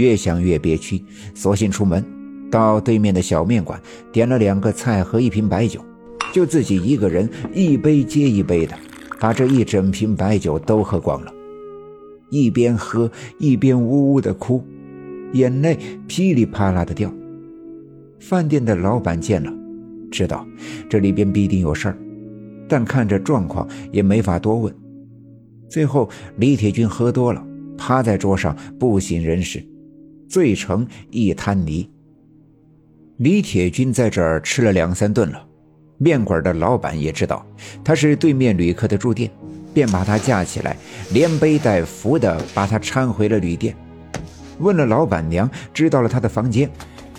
越想越憋屈，索性出门，到对面的小面馆点了两个菜和一瓶白酒，就自己一个人一杯接一杯的把这一整瓶白酒都喝光了，一边喝一边呜呜的哭，眼泪噼里啪啦的掉。饭店的老板见了，知道这里边必定有事儿，但看着状况也没法多问。最后，李铁军喝多了，趴在桌上不省人事。醉成一滩泥。李铁军在这儿吃了两三顿了，面馆的老板也知道他是对面旅客的住店，便把他架起来，连背带扶的把他搀回了旅店。问了老板娘，知道了他的房间，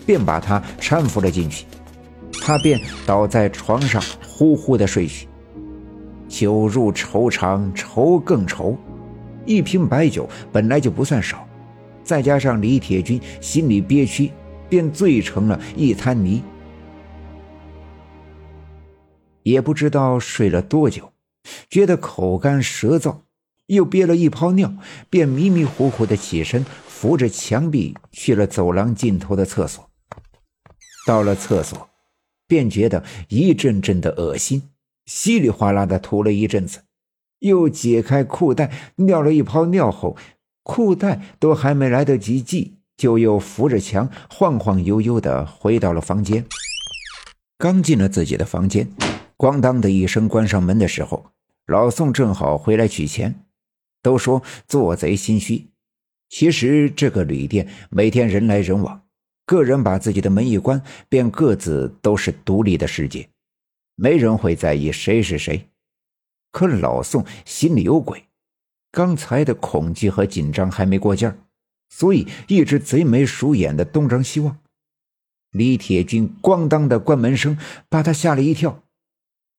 便把他搀扶了进去。他便倒在床上呼呼的睡去。酒入愁肠，愁更愁。一瓶白酒本来就不算少。再加上李铁军心里憋屈，便醉成了一滩泥。也不知道睡了多久，觉得口干舌燥，又憋了一泡尿，便迷迷糊糊的起身，扶着墙壁去了走廊尽头的厕所。到了厕所，便觉得一阵阵的恶心，稀里哗啦的吐了一阵子，又解开裤带尿了一泡尿后。裤带都还没来得及系，就又扶着墙晃晃悠悠的回到了房间。刚进了自己的房间，咣当的一声关上门的时候，老宋正好回来取钱。都说做贼心虚，其实这个旅店每天人来人往，个人把自己的门一关，便各自都是独立的世界，没人会在意谁是谁。可老宋心里有鬼。刚才的恐惧和紧张还没过劲儿，所以一直贼眉鼠眼的东张西望。李铁军咣当的关门声把他吓了一跳，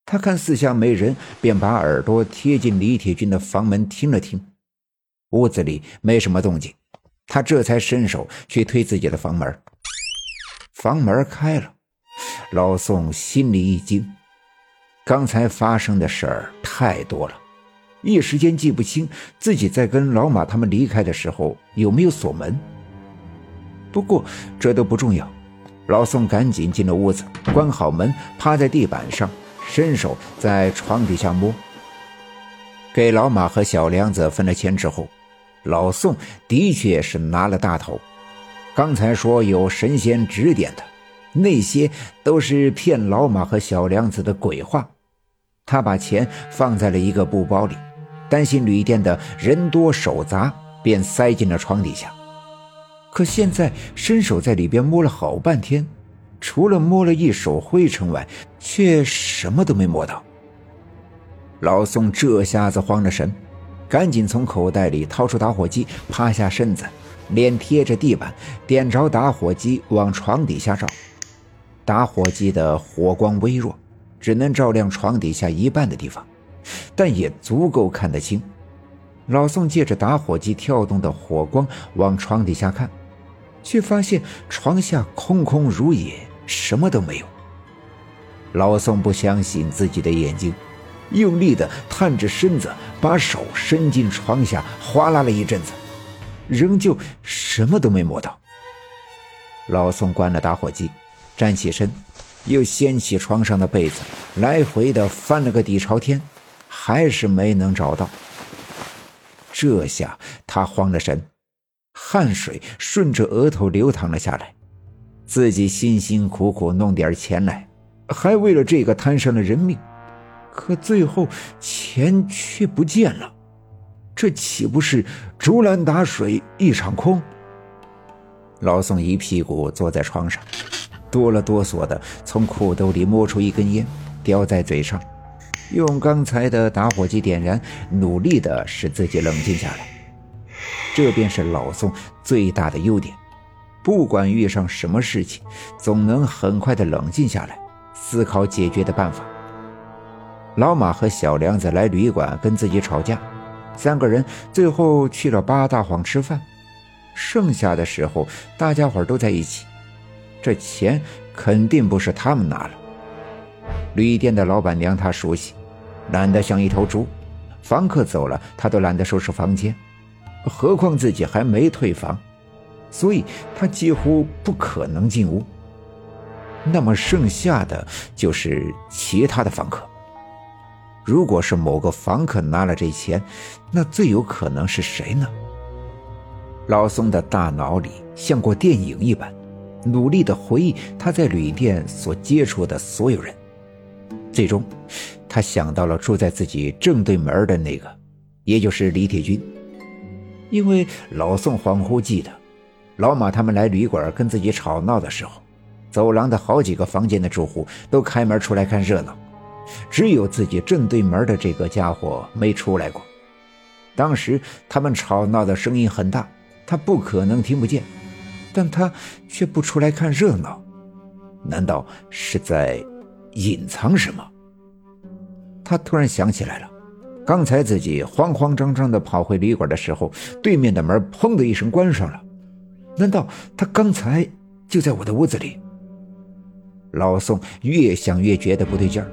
他看四下没人，便把耳朵贴近李铁军的房门听了听，屋子里没什么动静，他这才伸手去推自己的房门。房门开了，老宋心里一惊，刚才发生的事儿太多了。一时间记不清自己在跟老马他们离开的时候有没有锁门。不过这都不重要，老宋赶紧进了屋子，关好门，趴在地板上，伸手在床底下摸。给老马和小梁子分了钱之后，老宋的确是拿了大头。刚才说有神仙指点的，那些都是骗老马和小梁子的鬼话。他把钱放在了一个布包里。担心旅店的人多手杂，便塞进了床底下。可现在伸手在里边摸了好半天，除了摸了一手灰尘外，却什么都没摸到。老宋这下子慌了神，赶紧从口袋里掏出打火机，趴下身子，脸贴着地板，点着打火机往床底下照。打火机的火光微弱，只能照亮床底下一半的地方。但也足够看得清。老宋借着打火机跳动的火光往床底下看，却发现床下空空如也，什么都没有。老宋不相信自己的眼睛，用力地探着身子，把手伸进床下，哗啦了一阵子，仍旧什么都没摸到。老宋关了打火机，站起身，又掀起床上的被子，来回的翻了个底朝天。还是没能找到。这下他慌了神，汗水顺着额头流淌了下来。自己辛辛苦苦弄点钱来，还为了这个摊上了人命，可最后钱却不见了，这岂不是竹篮打水一场空？老宋一屁股坐在床上，哆了哆嗦的从裤兜里摸出一根烟，叼在嘴上。用刚才的打火机点燃，努力的使自己冷静下来。这便是老宋最大的优点，不管遇上什么事情，总能很快的冷静下来，思考解决的办法。老马和小梁子来旅馆跟自己吵架，三个人最后去了八大荒吃饭，剩下的时候大家伙都在一起，这钱肯定不是他们拿了。旅店的老板娘她熟悉。懒得像一头猪，房客走了，他都懒得收拾房间，何况自己还没退房。所以他几乎不可能进屋。那么剩下的就是其他的房客。如果是某个房客拿了这钱，那最有可能是谁呢？老宋的大脑里像过电影一般，努力的回忆他在旅店所接触的所有人。最终，他想到了住在自己正对门的那个，也就是李铁军。因为老宋恍惚记得，老马他们来旅馆跟自己吵闹的时候，走廊的好几个房间的住户都开门出来看热闹。只有自己正对门的这个家伙没出来过。当时他们吵闹的声音很大，他不可能听不见，但他却不出来看热闹，难道是在隐藏什么？他突然想起来了，刚才自己慌慌张张地跑回旅馆的时候，对面的门砰的一声关上了，难道他刚才就在我的屋子里？老宋越想越觉得不对劲儿。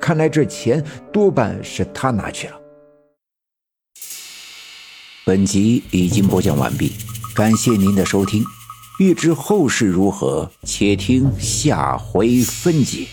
看来这钱多半是他拿去了。本集已经播讲完毕，感谢您的收听。欲知后事如何，且听下回分解。